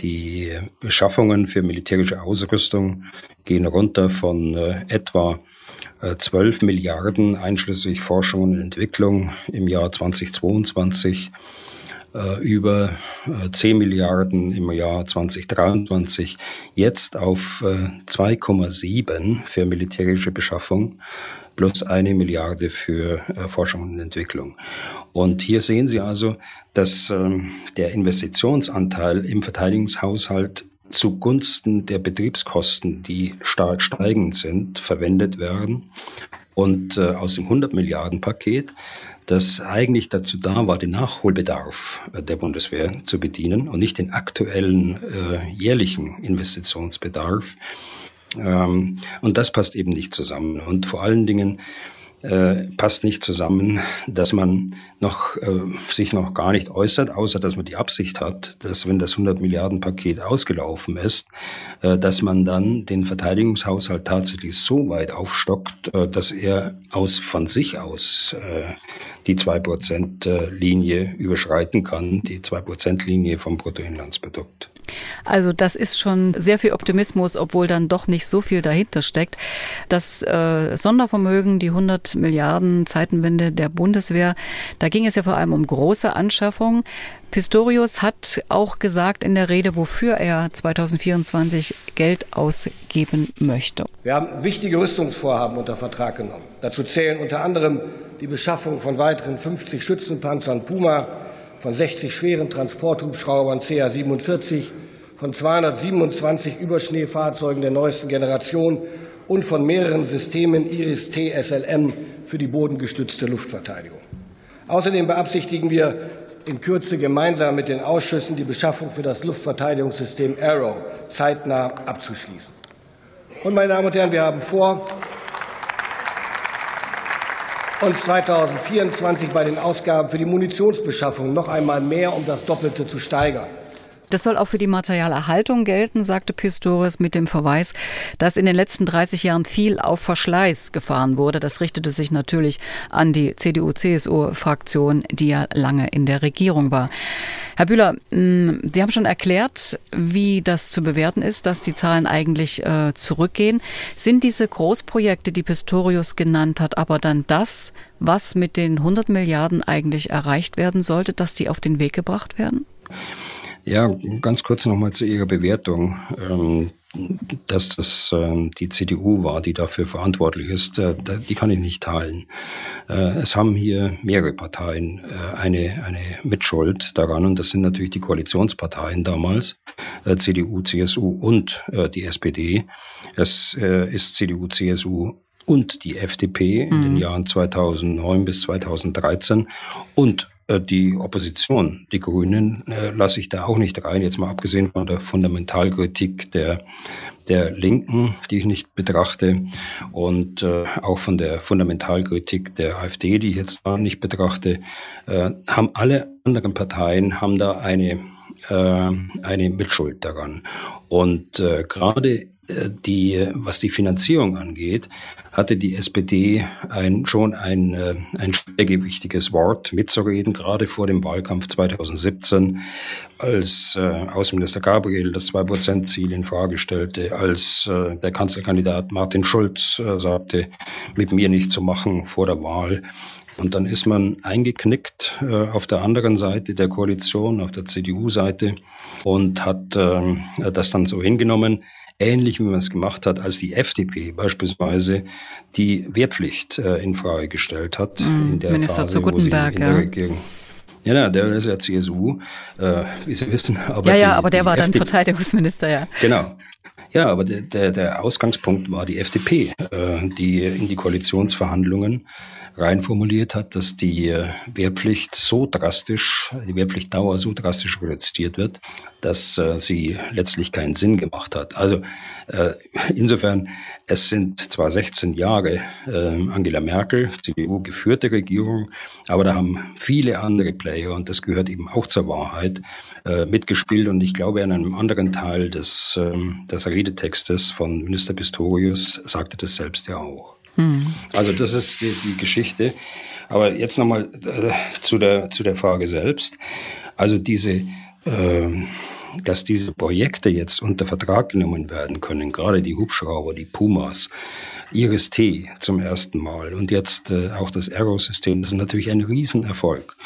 Die Beschaffungen für militärische Ausrüstung gehen runter von äh, etwa 12 äh, Milliarden einschließlich Forschung und Entwicklung im Jahr 2022 äh, über 10 äh, Milliarden im Jahr 2023, jetzt auf 2,7 für militärische Beschaffung plus eine Milliarde für äh, Forschung und Entwicklung. Und hier sehen Sie also, dass ähm, der Investitionsanteil im Verteidigungshaushalt zugunsten der Betriebskosten, die stark steigend sind, verwendet werden. Und äh, aus dem 100 Milliarden Paket, das eigentlich dazu da war, den Nachholbedarf äh, der Bundeswehr zu bedienen und nicht den aktuellen äh, jährlichen Investitionsbedarf, ähm, und das passt eben nicht zusammen. Und vor allen Dingen äh, passt nicht zusammen, dass man noch, äh, sich noch gar nicht äußert, außer dass man die Absicht hat, dass wenn das 100 Milliarden Paket ausgelaufen ist, äh, dass man dann den Verteidigungshaushalt tatsächlich so weit aufstockt, äh, dass er aus, von sich aus äh, die 2%-Linie überschreiten kann, die 2%-Linie vom Bruttoinlandsprodukt. Also das ist schon sehr viel Optimismus, obwohl dann doch nicht so viel dahinter steckt. Das äh, Sondervermögen, die 100 Milliarden Zeitenwende der Bundeswehr, da ging es ja vor allem um große Anschaffungen. Pistorius hat auch gesagt in der Rede, wofür er 2024 Geld ausgeben möchte. Wir haben wichtige Rüstungsvorhaben unter Vertrag genommen. Dazu zählen unter anderem die Beschaffung von weiteren 50 Schützenpanzern Puma, von 60 schweren Transporthubschraubern CA-47, von 227 Überschneefahrzeugen der neuesten Generation und von mehreren Systemen Iris-T SLM für die bodengestützte Luftverteidigung. Außerdem beabsichtigen wir in Kürze gemeinsam mit den Ausschüssen die Beschaffung für das Luftverteidigungssystem Arrow zeitnah abzuschließen. Und meine Damen und Herren, wir haben vor, uns 2024 bei den Ausgaben für die Munitionsbeschaffung noch einmal mehr um das Doppelte zu steigern. Das soll auch für die Materialerhaltung gelten, sagte Pistorius mit dem Verweis, dass in den letzten 30 Jahren viel auf Verschleiß gefahren wurde. Das richtete sich natürlich an die CDU-CSU-Fraktion, die ja lange in der Regierung war. Herr Bühler, mm, Sie haben schon erklärt, wie das zu bewerten ist, dass die Zahlen eigentlich äh, zurückgehen. Sind diese Großprojekte, die Pistorius genannt hat, aber dann das, was mit den 100 Milliarden eigentlich erreicht werden sollte, dass die auf den Weg gebracht werden? Ja, ganz kurz nochmal zu Ihrer Bewertung. Ähm, dass das ähm, die CDU war, die dafür verantwortlich ist, äh, die kann ich nicht teilen. Äh, es haben hier mehrere Parteien äh, eine, eine Mitschuld daran und das sind natürlich die Koalitionsparteien damals, CDU, CSU und die SPD. Es ist CDU, CSU und die FDP in den mhm. Jahren 2009 bis 2013 und äh, die Opposition, die Grünen, äh, lasse ich da auch nicht rein, jetzt mal abgesehen von der Fundamentalkritik der, der Linken, die ich nicht betrachte, und äh, auch von der Fundamentalkritik der AfD, die ich jetzt nicht betrachte, äh, haben alle anderen Parteien haben da eine äh, eine Mitschuld daran. Und äh, gerade äh, die, was die Finanzierung angeht, hatte die SPD ein, schon ein, äh, ein schwergewichtiges Wort mitzureden, gerade vor dem Wahlkampf 2017, als äh, Außenminister Gabriel das 2-Prozent-Ziel in Frage stellte, als äh, der Kanzlerkandidat Martin Schulz äh, sagte, mit mir nicht zu machen vor der Wahl. Und dann ist man eingeknickt äh, auf der anderen Seite der Koalition, auf der CDU-Seite und hat äh, das dann so hingenommen, ähnlich wie man es gemacht hat, als die FDP beispielsweise die Wehrpflicht äh, in Frage gestellt hat. Mm, in der Minister Phase, zu Gutenberg, ja. Regierung, ja, ja, der ist ja CSU, äh, wie Sie wissen. Aber ja, ja, die, aber der war FDP, dann Verteidigungsminister, ja. Genau. Ja, aber der, der, der Ausgangspunkt war die FDP, äh, die in die Koalitionsverhandlungen reinformuliert hat, dass die äh, Wehrpflicht so drastisch, die Wehrpflichtdauer so drastisch reduziert wird, dass äh, sie letztlich keinen Sinn gemacht hat. Also äh, insofern, es sind zwar 16 Jahre Angela Merkel, CDU geführte Regierung, aber da haben viele andere Player, und das gehört eben auch zur Wahrheit, mitgespielt. Und ich glaube, an einem anderen Teil des, äh, des Redetextes von Minister Pistorius sagte das selbst ja auch. Mhm. Also das ist die, die Geschichte. Aber jetzt nochmal äh, zu, der, zu der Frage selbst. Also diese, äh, dass diese Projekte jetzt unter Vertrag genommen werden können, gerade die Hubschrauber, die Pumas, Iris T zum ersten Mal und jetzt äh, auch das Aero-System, das ist natürlich ein Riesenerfolg.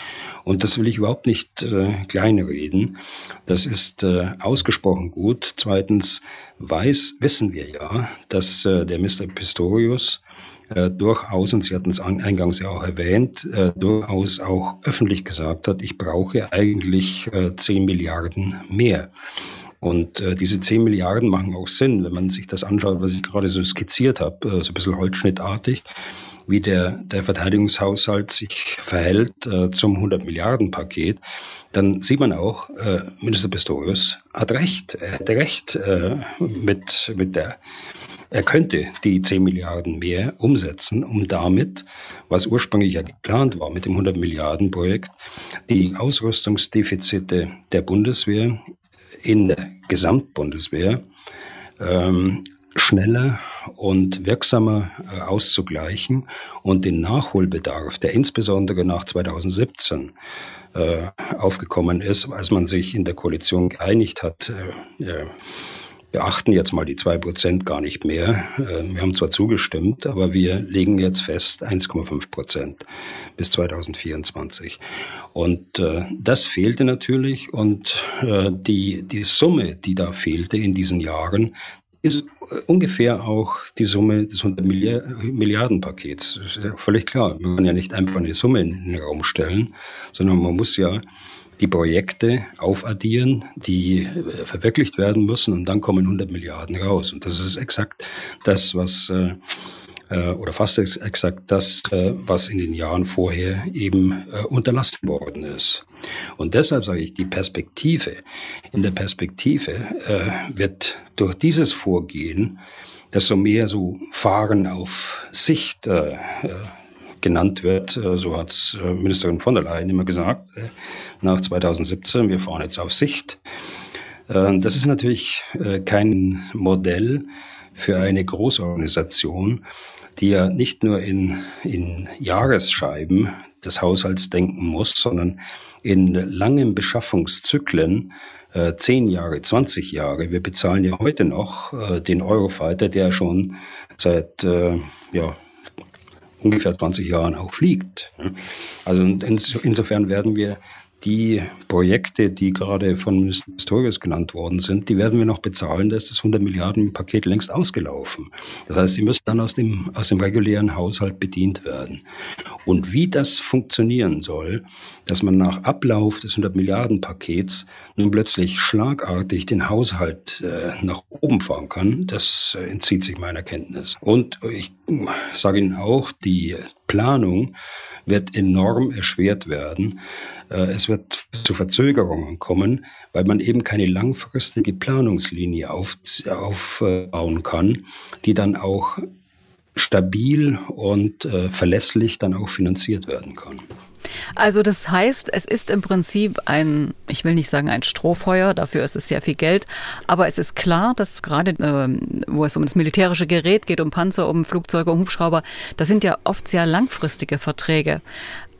Und das will ich überhaupt nicht äh, kleinreden. Das ist äh, ausgesprochen gut. Zweitens weiß, wissen wir ja, dass äh, der Mr. Pistorius äh, durchaus, und Sie hatten es eingangs ja auch erwähnt, äh, durchaus auch öffentlich gesagt hat, ich brauche eigentlich äh, 10 Milliarden mehr. Und äh, diese 10 Milliarden machen auch Sinn, wenn man sich das anschaut, was ich gerade so skizziert habe, äh, so ein bisschen holzschnittartig, wie der, der Verteidigungshaushalt sich verhält äh, zum 100 Milliarden Paket, dann sieht man auch, äh, Minister Pistorius hat recht. Er hätte recht äh, mit, mit der er könnte die 10 Milliarden mehr umsetzen, um damit, was ursprünglich ja geplant war mit dem 100 Milliarden Projekt, die Ausrüstungsdefizite der Bundeswehr in der Gesamtbundeswehr ähm, schneller und wirksamer äh, auszugleichen und den Nachholbedarf, der insbesondere nach 2017 äh, aufgekommen ist, als man sich in der Koalition geeinigt hat, äh, äh achten jetzt mal die zwei Prozent gar nicht mehr. Äh, wir haben zwar zugestimmt, aber wir legen jetzt fest 1,5 Prozent bis 2024. Und äh, das fehlte natürlich und äh, die, die Summe, die da fehlte in diesen Jahren, ist ungefähr auch die Summe des 100 Milliarden Pakets. Das ist ja völlig klar. Man kann ja nicht einfach eine Summe in den Raum stellen, sondern man muss ja die Projekte aufaddieren, die äh, verwirklicht werden müssen und dann kommen 100 Milliarden raus. Und das ist exakt das, was äh, äh, oder fast exakt das, was in den Jahren vorher eben unterlassen worden ist. Und deshalb sage ich, die Perspektive, in der Perspektive wird durch dieses Vorgehen, das so mehr so Fahren auf Sicht genannt wird, äh, so hat äh, Ministerin von der Leyen immer gesagt, äh, nach 2017, wir fahren jetzt auf Sicht. Das ist natürlich kein Modell für eine Großorganisation, die ja nicht nur in, in Jahresscheiben des Haushalts denken muss, sondern in langen Beschaffungszyklen, 10 Jahre, 20 Jahre. Wir bezahlen ja heute noch den Eurofighter, der schon seit ja, ungefähr 20 Jahren auch fliegt. Also insofern werden wir die Projekte, die gerade von Minister Pistorius genannt worden sind, die werden wir noch bezahlen. Da ist das 100 Milliarden Paket längst ausgelaufen. Das heißt, sie müssen dann aus dem, aus dem regulären Haushalt bedient werden. Und wie das funktionieren soll, dass man nach Ablauf des 100 Milliarden Pakets nun plötzlich schlagartig den Haushalt äh, nach oben fahren kann, das äh, entzieht sich meiner Kenntnis. Und ich sage Ihnen auch, die Planung wird enorm erschwert werden. Äh, es wird zu Verzögerungen kommen, weil man eben keine langfristige Planungslinie auf, aufbauen kann, die dann auch stabil und äh, verlässlich dann auch finanziert werden kann. Also das heißt, es ist im Prinzip ein, ich will nicht sagen ein Strohfeuer, dafür ist es sehr viel Geld, aber es ist klar, dass gerade, äh, wo es um das militärische Gerät geht, um Panzer, um Flugzeuge, um Hubschrauber, das sind ja oft sehr langfristige Verträge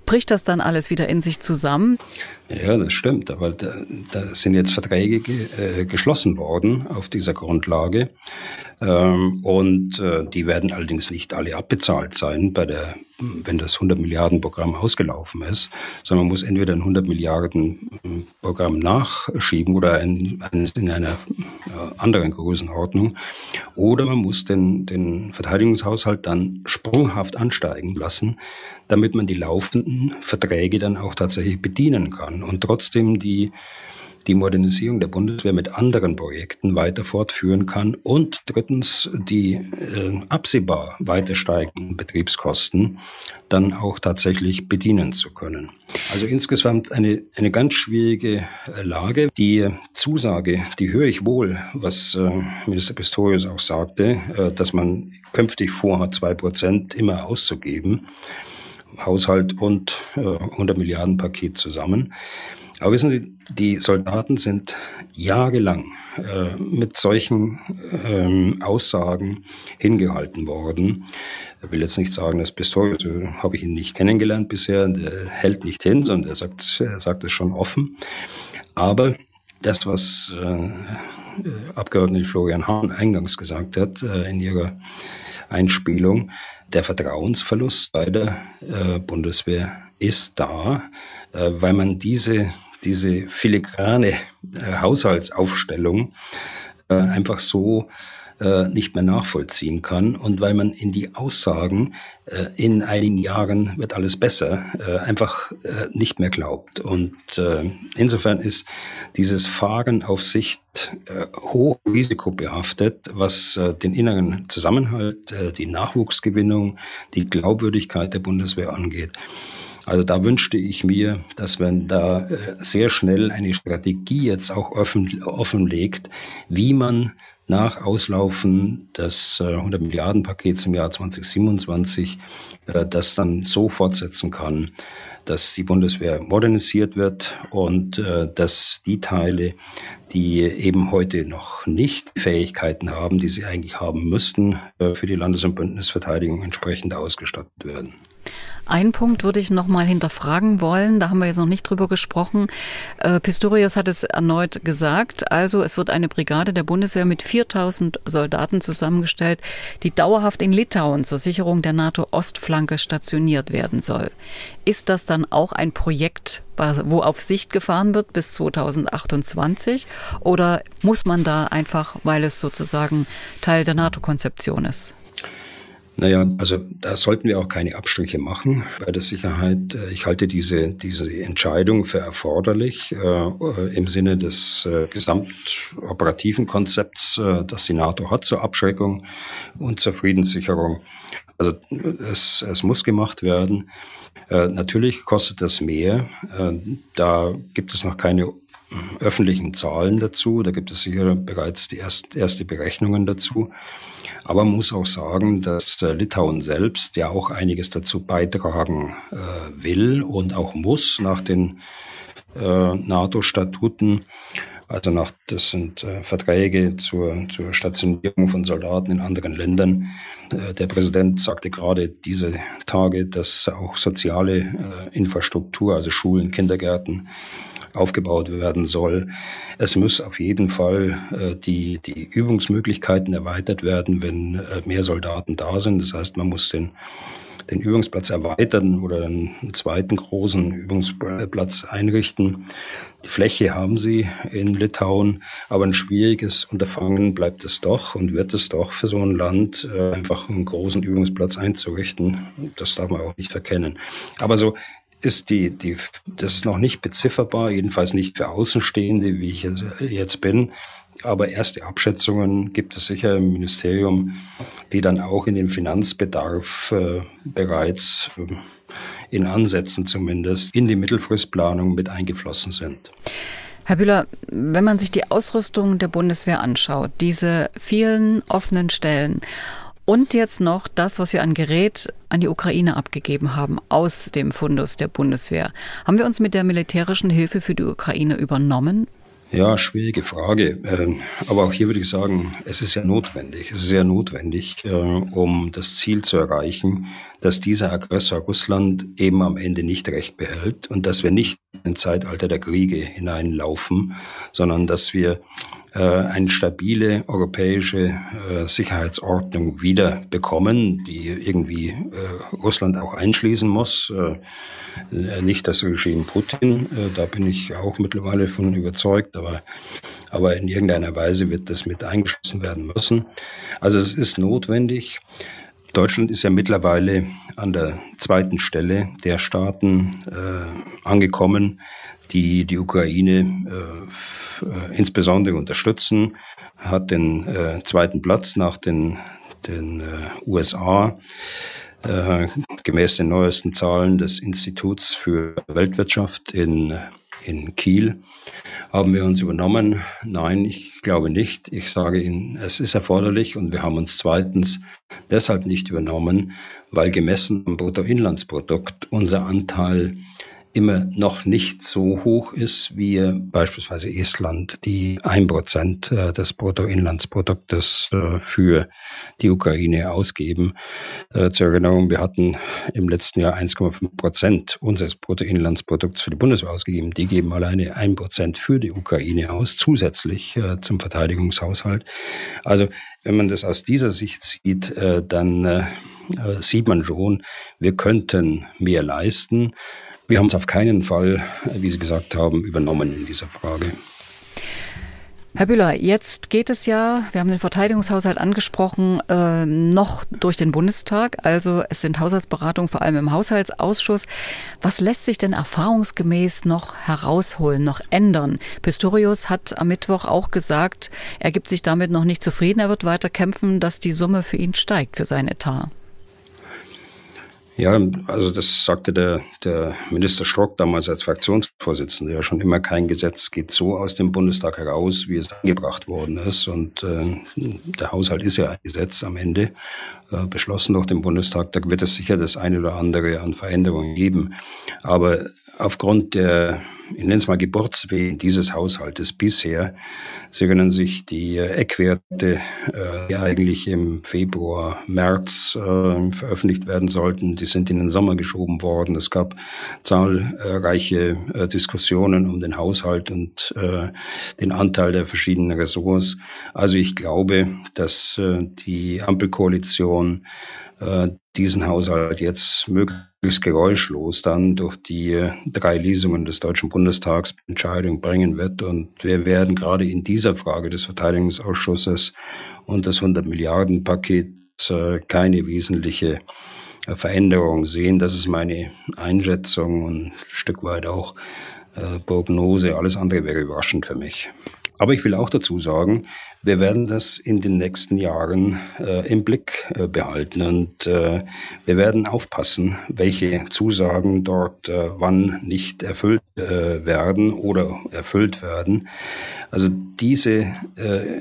bricht das dann alles wieder in sich zusammen? Ja, das stimmt. Aber da, da sind jetzt Verträge ge, äh, geschlossen worden auf dieser Grundlage. Ähm, und äh, die werden allerdings nicht alle abbezahlt sein, bei der, wenn das 100 Milliarden Programm ausgelaufen ist, sondern man muss entweder ein 100 Milliarden Programm nachschieben oder in, in einer äh, anderen Größenordnung, oder man muss den, den Verteidigungshaushalt dann sprunghaft ansteigen lassen, damit man die laufenden Verträge dann auch tatsächlich bedienen kann und trotzdem die die Modernisierung der Bundeswehr mit anderen Projekten weiter fortführen kann und drittens die äh, absehbar weiter steigenden Betriebskosten dann auch tatsächlich bedienen zu können. Also insgesamt eine, eine ganz schwierige äh, Lage. Die Zusage, die höre ich wohl, was äh, Minister Pistorius auch sagte, äh, dass man künftig vorhat, zwei Prozent immer auszugeben. Haushalt und äh, 100 Milliarden Paket zusammen. Aber wissen Sie, die Soldaten sind jahrelang äh, mit solchen ähm, Aussagen hingehalten worden. Ich will jetzt nicht sagen, dass Pistorius, so habe ich ihn nicht kennengelernt bisher, der hält nicht hin, sondern er sagt, er sagt es schon offen. Aber das, was äh, Abgeordnete Florian Hahn eingangs gesagt hat äh, in ihrer Einspielung, der Vertrauensverlust bei der äh, Bundeswehr ist da, äh, weil man diese diese filigrane äh, Haushaltsaufstellung äh, einfach so äh, nicht mehr nachvollziehen kann und weil man in die Aussagen äh, in einigen Jahren wird alles besser äh, einfach äh, nicht mehr glaubt. Und insofern ist dieses Fahren auf Sicht hoch risikobehaftet, was den inneren Zusammenhalt, die Nachwuchsgewinnung, die Glaubwürdigkeit der Bundeswehr angeht. Also da wünschte ich mir, dass man da äh, sehr schnell eine Strategie jetzt auch offen, offenlegt, wie man nach Auslaufen des 100 äh, Milliarden Pakets im Jahr 2027 äh, das dann so fortsetzen kann, dass die Bundeswehr modernisiert wird und dass die Teile, die eben heute noch nicht Fähigkeiten haben, die sie eigentlich haben müssten, für die Landes- und Bündnisverteidigung entsprechend ausgestattet werden. Ein Punkt würde ich noch mal hinterfragen wollen. Da haben wir jetzt noch nicht drüber gesprochen. Äh, Pistorius hat es erneut gesagt. Also es wird eine Brigade der Bundeswehr mit 4000 Soldaten zusammengestellt, die dauerhaft in Litauen zur Sicherung der NATO-Ostflanke stationiert werden soll. Ist das dann auch ein Projekt, wo auf Sicht gefahren wird bis 2028? Oder muss man da einfach, weil es sozusagen Teil der NATO-Konzeption ist? Naja, also da sollten wir auch keine Abstriche machen bei der Sicherheit. Äh, ich halte diese, diese Entscheidung für erforderlich äh, im Sinne des äh, gesamtoperativen Konzepts, äh, das die NATO hat zur Abschreckung und zur Friedenssicherung. Also es, es muss gemacht werden. Äh, natürlich kostet das mehr. Äh, da gibt es noch keine öffentlichen Zahlen dazu. Da gibt es sicher bereits die erst, erste Berechnungen dazu. Aber man muss auch sagen, dass äh, Litauen selbst ja auch einiges dazu beitragen äh, will und auch muss nach den äh, NATO-Statuten. Also nach, das sind äh, Verträge zur, zur Stationierung von Soldaten in anderen Ländern. Äh, der Präsident sagte gerade diese Tage, dass auch soziale äh, Infrastruktur, also Schulen, Kindergärten, aufgebaut werden soll. Es muss auf jeden Fall äh, die, die Übungsmöglichkeiten erweitert werden, wenn äh, mehr Soldaten da sind. Das heißt, man muss den den Übungsplatz erweitern oder einen zweiten großen Übungsplatz einrichten. Die Fläche haben sie in Litauen, aber ein schwieriges Unterfangen bleibt es doch und wird es doch für so ein Land, äh, einfach einen großen Übungsplatz einzurichten. Das darf man auch nicht verkennen. Aber so ist die, die, das ist noch nicht bezifferbar, jedenfalls nicht für Außenstehende, wie ich jetzt bin. Aber erste Abschätzungen gibt es sicher im Ministerium, die dann auch in den Finanzbedarf äh, bereits äh, in Ansätzen zumindest in die Mittelfristplanung mit eingeflossen sind. Herr Bühler, wenn man sich die Ausrüstung der Bundeswehr anschaut, diese vielen offenen Stellen Und jetzt noch das, was wir an Gerät an die Ukraine abgegeben haben aus dem Fundus der Bundeswehr. Haben wir uns mit der militärischen Hilfe für die Ukraine übernommen? Ja, schwierige Frage. Ähm, aber auch hier würde ich sagen, es ist ja notwendig. Es ist ja notwendig, äh, um das Ziel zu erreichen, dass dieser Aggressor Russland eben am Ende nicht recht behält und dass wir nicht in ein Zeitalter der Kriege hineinlaufen, sondern dass wir eine stabile europäische äh, Sicherheitsordnung wieder bekommen, die irgendwie äh, Russland auch einschließen muss. Nicht das Regime Putin, da bin ich auch mittlerweile von überzeugt, aber, aber in irgendeiner Weise wird das mit eingeschlossen werden müssen. Also es ist notwendig. Deutschland ist ja mittlerweile an der zweiten Stelle der Staaten äh, angekommen, die die Ukraine äh, äh, insbesondere unterstützen, hat den äh, zweiten Platz nach den, den äh, USA. Äh, gemäß den neuesten Zahlen des Instituts für Weltwirtschaft in, in Kiel haben wir uns übernommen. Nein, ich glaube nicht. Ich sage Ihnen, es ist erforderlich und wir haben uns zweitens deshalb nicht übernommen, weil gemessen am Bruttoinlandsprodukt unser Anteil immer noch nicht so hoch ist wie beispielsweise Estland, die ein Prozent äh, des Bruttoinlandsproduktes äh, für die Ukraine ausgeben. Äh, zur Erinnerung, wir hatten im letzten Jahr 1,5 Prozent unseres Bruttoinlandsprodukts für die Bundeswehr ausgegeben. Die geben alleine ein Prozent für die Ukraine aus, zusätzlich zum Verteidigungshaushalt. Also wenn man das aus dieser Sicht sieht, dann sieht man schon, wir könnten mehr leisten. Wir haben es auf keinen Fall, wie Sie gesagt haben, übernommen in dieser Frage. Herr Bühler, jetzt geht es ja, wir haben den Verteidigungshaushalt angesprochen, äh, noch durch den Bundestag. Also es sind Haushaltsberatungen vor allem im Haushaltsausschuss. Was lässt sich denn erfahrungsgemäß noch herausholen, noch ändern? Pistorius hat am Mittwoch auch gesagt, er gibt sich damit noch nicht zufrieden. Er wird weiter kämpfen, dass die Summe für ihn steigt, für sein Etat. Ja, also das sagte der, der Minister Strock damals als Fraktionsvorsitzender ja schon immer, kein Gesetz geht so aus dem Bundestag heraus, wie es angebracht worden ist. Und äh, der Haushalt ist ja ein Gesetz am Ende, äh, beschlossen durch den Bundestag. Da wird es sicher das eine oder andere an Veränderungen geben. Aber aufgrund der ich nenne es mal Geburtswehen dieses Haushaltes bisher. Sie können sich die äh, Eckwerte, äh, die eigentlich im Februar, März äh, veröffentlicht werden sollten, die sind in den Sommer geschoben worden. Es gab zahlreiche Diskussionen um den Haushalt und den Anteil der verschiedenen Ressorts. Also ich glaube, dass die Ampelkoalition diesen Haushalt jetzt möglichst geräuschlos dann durch die drei Lesungen des Deutschen Bundestags Entscheidung bringen wird. Und wir werden gerade in dieser Frage des Verteidigungsausschusses und des 100 Milliarden Pakets äh, keine wesentliche äh, Veränderung sehen. Das ist meine Einschätzung und ein Stück weit auch äh, Prognose. Alles andere wäre überraschend für mich. Aber ich will auch dazu sagen, wir werden das in den nächsten Jahren äh, im Blick äh, behalten und äh, wir werden aufpassen, welche Zusagen dort äh, wann nicht erfüllt äh, werden oder erfüllt werden. Also diese äh,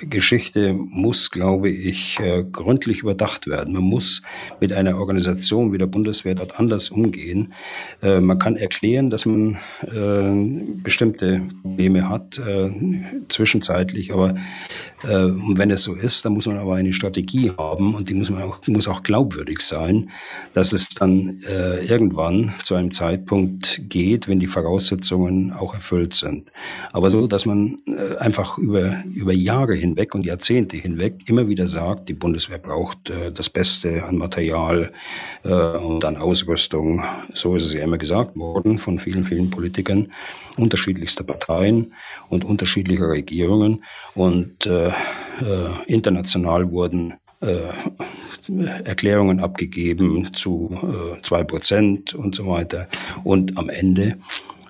Geschichte muss, glaube ich, äh, gründlich überdacht werden. Man muss mit einer Organisation wie der Bundeswehr dort anders umgehen. Äh, man kann erklären, dass man äh, bestimmte Probleme hat, äh, zwischenzeitlich, aber äh, wenn es so ist, dann muss man aber eine Strategie haben und die muss man auch, muss auch glaubwürdig sein, dass es dann irgendwann zu einem Zeitpunkt geht, wenn die Voraussetzungen auch erfüllt sind. Aber so, dass man äh, einfach über, über Jahre hinweg und Jahrzehnte hinweg immer wieder sagt, die Bundeswehr braucht äh, das Beste an Material äh, und an Ausrüstung. So ist es ja immer gesagt worden von vielen, vielen Politikern unterschiedlichster Parteien und unterschiedlicher Regierungen. Und äh, äh, international wurden äh, Erklärungen abgegeben zu zwei Prozent und so weiter. Und am Ende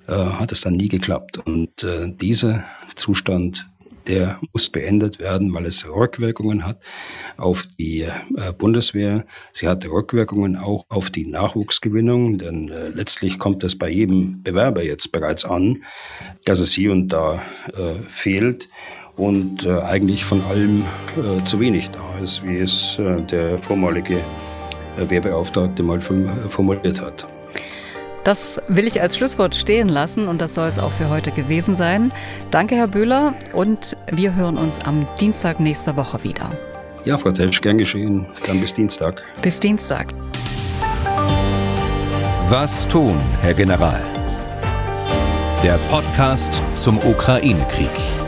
hat es dann nie geklappt. Und äh, dieser Zustand der muss beendet werden, weil es Rückwirkungen hat auf die äh, Bundeswehr. Sie hat Rückwirkungen auch auf die Nachwuchsgewinnung, denn äh, letztlich kommt es bei jedem Bewerber jetzt bereits an, dass es hier und da äh, fehlt. und äh, eigentlich von allem zu wenig da ist, wie es der vormalige Wehrbeauftragte mal formuliert hat. Das will ich als Schlusswort stehen lassen und das soll es auch für heute gewesen sein. Danke, Herr Böhler, und wir hören uns am Dienstag nächster Woche wieder. Ja, Frau Tetsch, gern geschehen. Dann bis Dienstag. Bis Dienstag. Was tun, Herr General? Der Podcast zum Ukraine-Krieg.